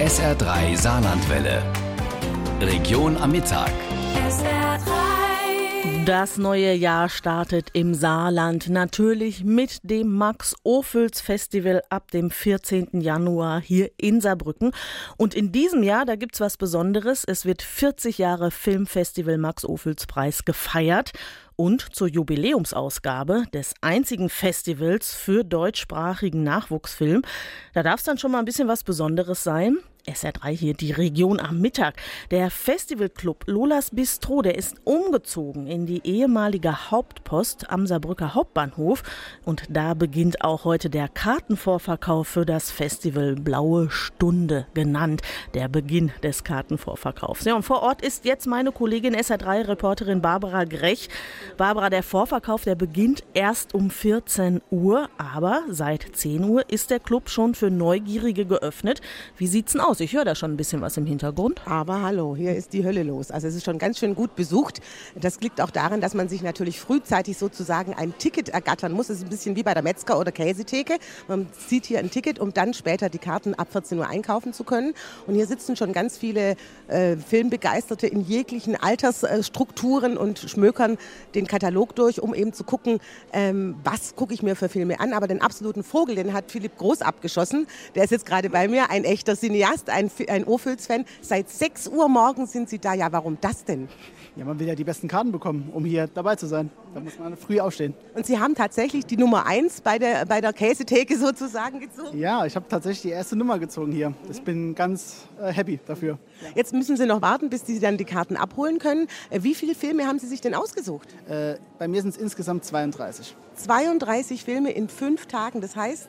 SR3 Saarlandwelle. Region am Mittag. Das neue Jahr startet im Saarland natürlich mit dem Max-Ophüls Festival ab dem 14. Januar hier in Saarbrücken. Und in diesem Jahr, da gibt's was Besonderes. Es wird 40 Jahre Filmfestival Max-Ophüls Preis gefeiert und zur Jubiläumsausgabe des einzigen Festivals für deutschsprachigen Nachwuchsfilm. Da darf es dann schon mal ein bisschen was Besonderes sein. SR3 hier, die Region am Mittag. Der Festivalclub Lolas Bistro, der ist umgezogen in die ehemalige Hauptpost am Saarbrücker Hauptbahnhof. Und da beginnt auch heute der Kartenvorverkauf für das Festival Blaue Stunde genannt. Der Beginn des Kartenvorverkaufs. Ja, und vor Ort ist jetzt meine Kollegin SR3-Reporterin Barbara Grech. Barbara, der Vorverkauf, der beginnt erst um 14 Uhr, aber seit 10 Uhr ist der Club schon für Neugierige geöffnet. Wie sieht's denn aus? Ich höre da schon ein bisschen was im Hintergrund. Aber hallo, hier ist die Hölle los. Also es ist schon ganz schön gut besucht. Das liegt auch daran, dass man sich natürlich frühzeitig sozusagen ein Ticket ergattern muss. Das ist ein bisschen wie bei der Metzger- oder Käsetheke. Man zieht hier ein Ticket, um dann später die Karten ab 14 Uhr einkaufen zu können. Und hier sitzen schon ganz viele äh, Filmbegeisterte in jeglichen Altersstrukturen und schmökern den Katalog durch, um eben zu gucken, ähm, was gucke ich mir für Filme an. Aber den absoluten Vogel, den hat Philipp Groß abgeschossen. Der ist jetzt gerade bei mir, ein echter Cineast ein, ein Ophüls-Fan. Seit 6 Uhr morgens sind Sie da. Ja, warum das denn? Ja, man will ja die besten Karten bekommen, um hier dabei zu sein. Da muss man früh aufstehen. Und Sie haben tatsächlich die Nummer 1 bei der, bei der Käsetheke sozusagen gezogen? Ja, ich habe tatsächlich die erste Nummer gezogen hier. Ich bin ganz äh, happy dafür. Jetzt müssen Sie noch warten, bis Sie dann die Karten abholen können. Äh, wie viele Filme haben Sie sich denn ausgesucht? Äh, bei mir sind es insgesamt 32. 32 Filme in fünf Tagen, das heißt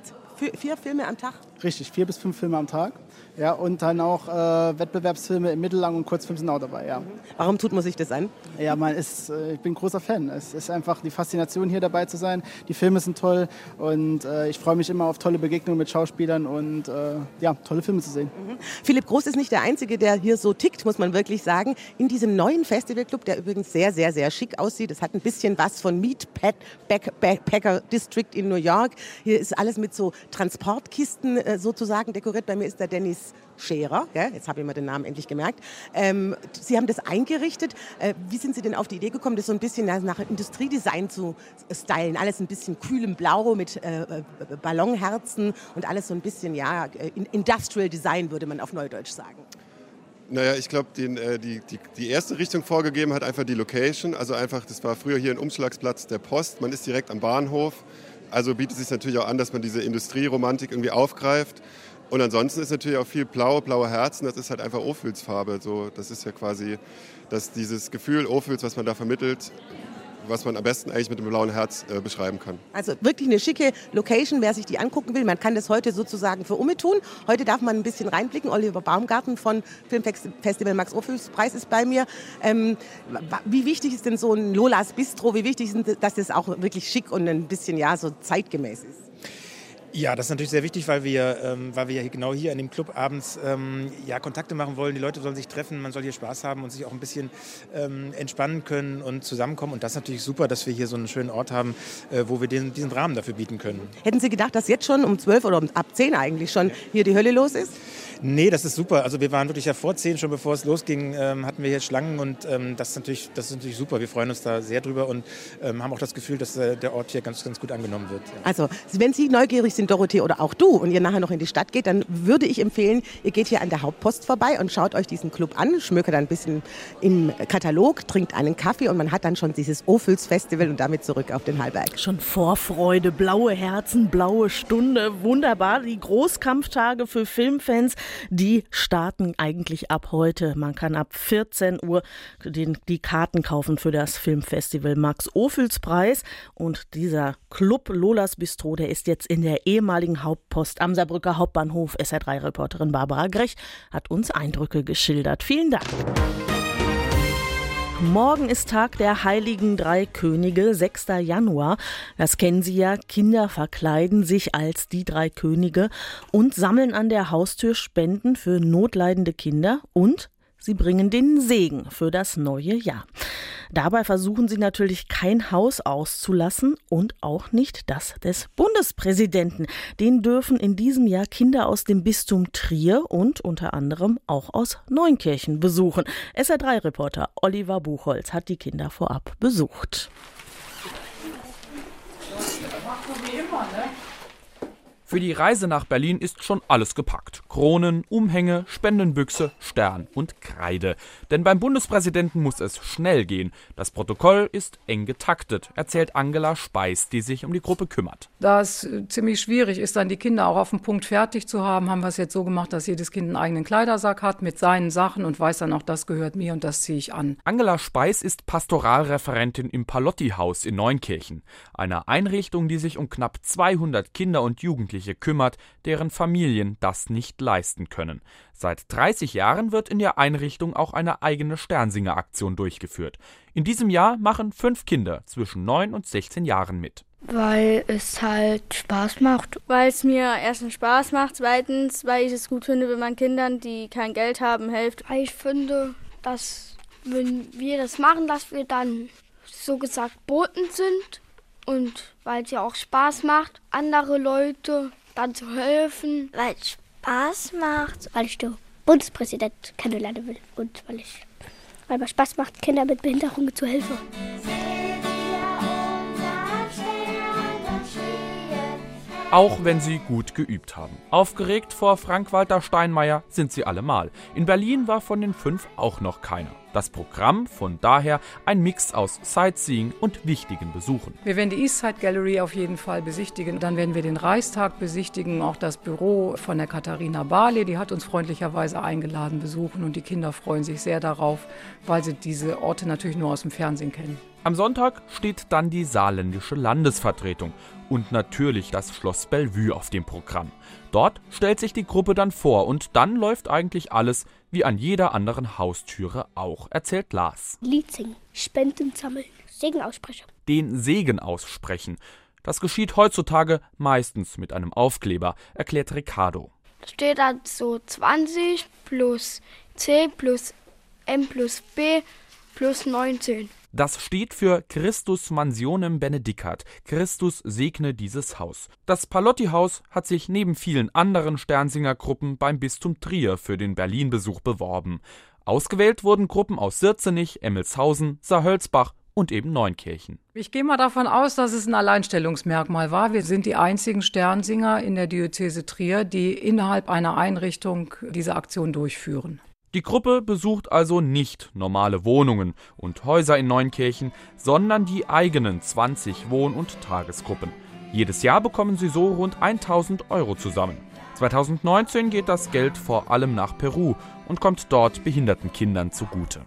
vier Filme am Tag? Richtig, vier bis fünf Filme am Tag. Ja, und dann auch äh, Wettbewerbsfilme im Mittellang und Kurzfilm sind auch dabei, ja. Warum tut man sich das an? Ja, man ist, äh, ich bin großer Fan. Es ist einfach die Faszination, hier dabei zu sein. Die Filme sind toll und äh, ich freue mich immer auf tolle Begegnungen mit Schauspielern und äh, ja, tolle Filme zu sehen. Mhm. Philipp Groß ist nicht der Einzige, der hier so tickt, muss man wirklich sagen. In diesem neuen Festivalclub, der übrigens sehr, sehr, sehr schick aussieht. Es hat ein bisschen was von Meat Packer District in New York. Hier ist alles mit so Transportkisten äh, sozusagen dekoriert. Bei mir ist der Dennis Scherer, gell? jetzt habe ich mir den Namen endlich gemerkt. Ähm, Sie haben das eingerichtet. Äh, wie sind Sie denn auf die Idee gekommen, das so ein bisschen nach Industriedesign zu stylen? Alles ein bisschen kühlem Blau mit äh, äh, Ballonherzen und alles so ein bisschen, ja, äh, Industrial Design würde man auf Neudeutsch sagen. Naja, ich glaube, die, die, die erste Richtung vorgegeben hat einfach die Location. Also einfach, das war früher hier ein Umschlagsplatz der Post. Man ist direkt am Bahnhof. Also bietet es sich natürlich auch an, dass man diese Industrieromantik irgendwie aufgreift. Und ansonsten ist natürlich auch viel blau, blaue Herzen, das ist halt einfach Ophüls-Farbe. So, das ist ja quasi dass dieses Gefühl Ophüls, was man da vermittelt, was man am besten eigentlich mit dem blauen Herz äh, beschreiben kann. Also wirklich eine schicke Location, wer sich die angucken will. Man kann das heute sozusagen für Umme tun. Heute darf man ein bisschen reinblicken. Oliver Baumgarten von Filmfestival Max Ophüls Preis ist bei mir. Ähm, wie wichtig ist denn so ein Lolas Bistro? Wie wichtig ist, dass das auch wirklich schick und ein bisschen ja so zeitgemäß ist? Ja, das ist natürlich sehr wichtig, weil wir, ähm, weil wir genau hier in dem Club abends ähm, ja, Kontakte machen wollen. Die Leute sollen sich treffen, man soll hier Spaß haben und sich auch ein bisschen ähm, entspannen können und zusammenkommen. Und das ist natürlich super, dass wir hier so einen schönen Ort haben, äh, wo wir den, diesen Rahmen dafür bieten können. Hätten Sie gedacht, dass jetzt schon um 12 oder um, ab 10 eigentlich schon hier die Hölle los ist? Nee, das ist super. Also wir waren wirklich ja vor 10 schon, bevor es losging, ähm, hatten wir hier Schlangen und ähm, das, ist natürlich, das ist natürlich super. Wir freuen uns da sehr drüber und ähm, haben auch das Gefühl, dass äh, der Ort hier ganz, ganz gut angenommen wird. Ja. Also, wenn Sie neugierig sind, sind, Dorothee, oder auch du, und ihr nachher noch in die Stadt geht, dann würde ich empfehlen, ihr geht hier an der Hauptpost vorbei und schaut euch diesen Club an, schmökert ein bisschen im Katalog, trinkt einen Kaffee und man hat dann schon dieses Ophüls Festival und damit zurück auf den Hallberg. Schon Vorfreude, blaue Herzen, blaue Stunde, wunderbar. Die Großkampftage für Filmfans, die starten eigentlich ab heute. Man kann ab 14 Uhr den, die Karten kaufen für das Filmfestival Max Ophüls Preis und dieser Club Lolas Bistro, der ist jetzt in der ehemaligen Hauptpost am Saarbrücker Hauptbahnhof. SR3-Reporterin Barbara Grech hat uns Eindrücke geschildert. Vielen Dank. Morgen ist Tag der Heiligen Drei Könige, 6. Januar. Das kennen Sie ja. Kinder verkleiden sich als die drei Könige und sammeln an der Haustür Spenden für notleidende Kinder und sie bringen den Segen für das neue Jahr. Dabei versuchen sie natürlich kein Haus auszulassen und auch nicht das des Bundespräsidenten. Den dürfen in diesem Jahr Kinder aus dem Bistum Trier und unter anderem auch aus Neunkirchen besuchen. SR3-Reporter Oliver Buchholz hat die Kinder vorab besucht. Wie immer, ne? Für die Reise nach Berlin ist schon alles gepackt. Kronen, Umhänge, Spendenbüchse, Stern und Kreide. Denn beim Bundespräsidenten muss es schnell gehen. Das Protokoll ist eng getaktet, erzählt Angela Speis, die sich um die Gruppe kümmert. Da es äh, ziemlich schwierig ist, dann die Kinder auch auf den Punkt fertig zu haben, haben wir es jetzt so gemacht, dass jedes Kind einen eigenen Kleidersack hat mit seinen Sachen und weiß dann auch, das gehört mir und das ziehe ich an. Angela Speis ist Pastoralreferentin im Palotti-Haus in Neunkirchen, einer Einrichtung, die sich um knapp 200 Kinder und Jugendliche Jugendliche kümmert, deren Familien das nicht leisten können. Seit 30 Jahren wird in der Einrichtung auch eine eigene Sternsinger-Aktion durchgeführt. In diesem Jahr machen fünf Kinder zwischen 9 und 16 Jahren mit. Weil es halt Spaß macht. Weil es mir erstens Spaß macht, zweitens, weil ich es gut finde, wenn man Kindern, die kein Geld haben, hilft. Ich finde, dass wenn wir das machen, dass wir dann so gesagt Boten sind und weil es ja auch Spaß macht, andere Leute dann zu helfen. Weil es Spaß macht, weil ich den Bundespräsident kennenlernen will und weil ich weil mir Spaß macht, Kindern mit Behinderungen zu helfen. Auch wenn sie gut geübt haben. Aufgeregt vor Frank-Walter Steinmeier sind sie allemal. In Berlin war von den fünf auch noch keiner. Das Programm von daher ein Mix aus Sightseeing und wichtigen Besuchen. Wir werden die Eastside Gallery auf jeden Fall besichtigen. Dann werden wir den Reichstag besichtigen, auch das Büro von der Katharina Barley. Die hat uns freundlicherweise eingeladen besuchen und die Kinder freuen sich sehr darauf, weil sie diese Orte natürlich nur aus dem Fernsehen kennen. Am Sonntag steht dann die saarländische Landesvertretung und natürlich das Schloss Bellevue auf dem Programm. Dort stellt sich die Gruppe dann vor und dann läuft eigentlich alles wie an jeder anderen Haustüre auch, erzählt Lars. Lied singen, Spenden sammeln, Segen aussprechen. Den Segen aussprechen. Das geschieht heutzutage meistens mit einem Aufkleber, erklärt Ricardo. Da steht dann so 20 plus C plus M plus B plus 19. Das steht für Christus Mansionem Benedicat. Christus segne dieses Haus. Das Palotti-Haus hat sich neben vielen anderen Sternsinger-Gruppen beim Bistum Trier für den Berlin-Besuch beworben. Ausgewählt wurden Gruppen aus Sirzenich, Emmelshausen, Saarhölzbach und eben Neunkirchen. Ich gehe mal davon aus, dass es ein Alleinstellungsmerkmal war. Wir sind die einzigen Sternsinger in der Diözese Trier, die innerhalb einer Einrichtung diese Aktion durchführen. Die Gruppe besucht also nicht normale Wohnungen und Häuser in Neunkirchen, sondern die eigenen 20 Wohn- und Tagesgruppen. Jedes Jahr bekommen sie so rund 1000 Euro zusammen. 2019 geht das Geld vor allem nach Peru und kommt dort behinderten Kindern zugute.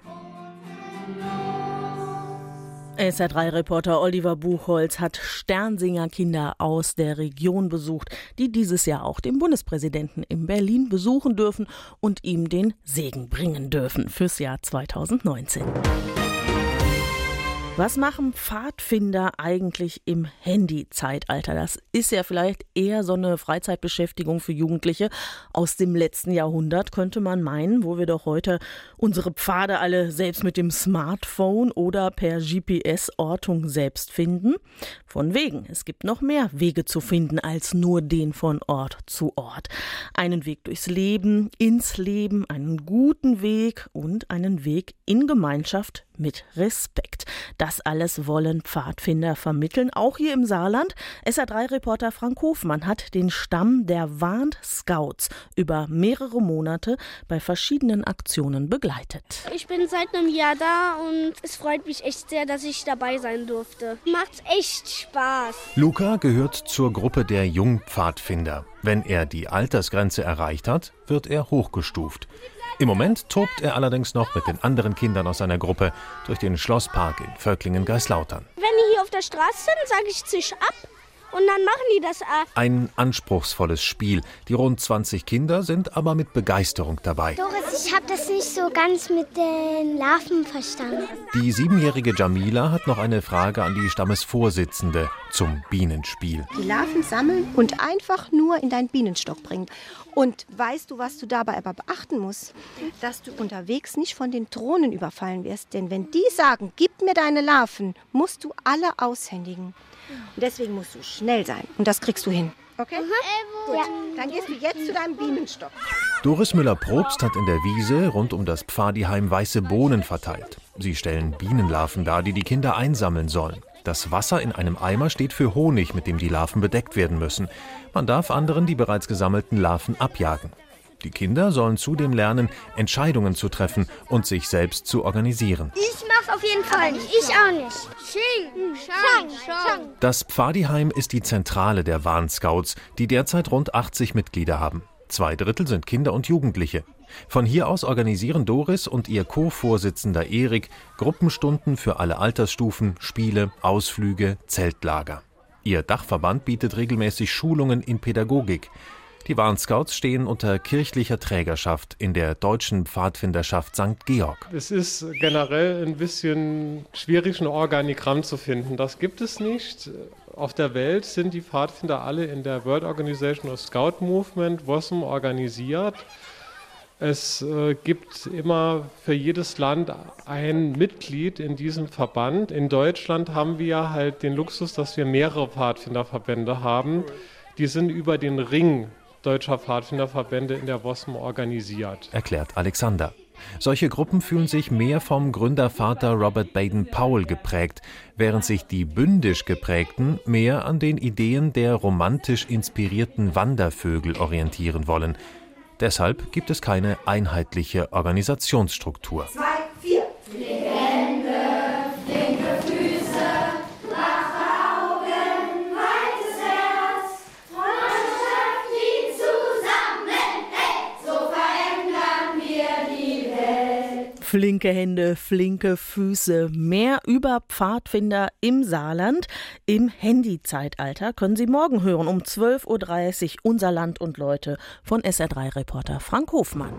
SR3-Reporter Oliver Buchholz hat Sternsinger-Kinder aus der Region besucht, die dieses Jahr auch den Bundespräsidenten in Berlin besuchen dürfen und ihm den Segen bringen dürfen fürs Jahr 2019. Was machen Pfadfinder eigentlich im Handy-Zeitalter? Das ist ja vielleicht eher so eine Freizeitbeschäftigung für Jugendliche aus dem letzten Jahrhundert, könnte man meinen, wo wir doch heute unsere Pfade alle selbst mit dem Smartphone oder per GPS-Ortung selbst finden. Von wegen, es gibt noch mehr Wege zu finden als nur den von Ort zu Ort. Einen Weg durchs Leben, ins Leben, einen guten Weg und einen Weg in Gemeinschaft mit Respekt. Das alles wollen Pfadfinder vermitteln, auch hier im Saarland. SA3-Reporter Frank Hofmann hat den Stamm der Warnt Scouts über mehrere Monate bei verschiedenen Aktionen begleitet. Ich bin seit einem Jahr da und es freut mich echt sehr, dass ich dabei sein durfte. Macht echt Spaß. Luca gehört zur Gruppe der Jungpfadfinder. Wenn er die Altersgrenze erreicht hat, wird er hochgestuft. Im Moment tobt er allerdings noch mit den anderen Kindern aus seiner Gruppe durch den Schlosspark in Völklingen-Geislautern. Wenn die hier auf der Straße sind, sage ich zisch ab und dann machen die das ab. Ein anspruchsvolles Spiel. Die rund 20 Kinder sind aber mit Begeisterung dabei. Doris, ich habe das nicht so ganz mit den Larven verstanden. Die siebenjährige Jamila hat noch eine Frage an die Stammesvorsitzende zum Bienenspiel. Die Larven sammeln und einfach nur in deinen Bienenstock bringen. Und weißt du, was du dabei aber beachten musst? Dass du unterwegs nicht von den Drohnen überfallen wirst. Denn wenn die sagen, gib mir deine Larven, musst du alle aushändigen. Und deswegen musst du schnell sein. Und das kriegst du hin. Okay? Gut. Dann gehst du jetzt zu deinem Bienenstock. Doris Müller-Probst hat in der Wiese rund um das Pfadiheim weiße Bohnen verteilt. Sie stellen Bienenlarven dar, die die Kinder einsammeln sollen. Das Wasser in einem Eimer steht für Honig, mit dem die Larven bedeckt werden müssen. Man darf anderen die bereits gesammelten Larven abjagen. Die Kinder sollen zudem lernen, Entscheidungen zu treffen und sich selbst zu organisieren. Ich mach's auf jeden Fall nicht. Ich auch nicht. Xing, Shang, Shang. Das Pfadiheim ist die Zentrale der Warnscouts, die derzeit rund 80 Mitglieder haben. Zwei Drittel sind Kinder und Jugendliche. Von hier aus organisieren Doris und ihr Co-Vorsitzender Erik Gruppenstunden für alle Altersstufen, Spiele, Ausflüge, Zeltlager. Ihr Dachverband bietet regelmäßig Schulungen in Pädagogik. Die Warnscouts stehen unter kirchlicher Trägerschaft in der deutschen Pfadfinderschaft St. Georg. Es ist generell ein bisschen schwierig, ein Organigramm zu finden. Das gibt es nicht. Auf der Welt sind die Pfadfinder alle in der World Organization of Scout Movement, WOSM, organisiert. Es äh, gibt immer für jedes Land ein Mitglied in diesem Verband. In Deutschland haben wir halt den Luxus, dass wir mehrere Pfadfinderverbände haben. Die sind über den Ring deutscher Pfadfinderverbände in der WOSM organisiert. Erklärt Alexander. Solche Gruppen fühlen sich mehr vom Gründervater Robert Baden-Powell geprägt, während sich die bündisch geprägten mehr an den Ideen der romantisch inspirierten Wandervögel orientieren wollen. Deshalb gibt es keine einheitliche Organisationsstruktur. Zwei, Flinke Hände, flinke Füße. Mehr über Pfadfinder im Saarland im Handyzeitalter können Sie morgen hören um 12.30 Uhr unser Land und Leute von SR3-Reporter Frank Hofmann.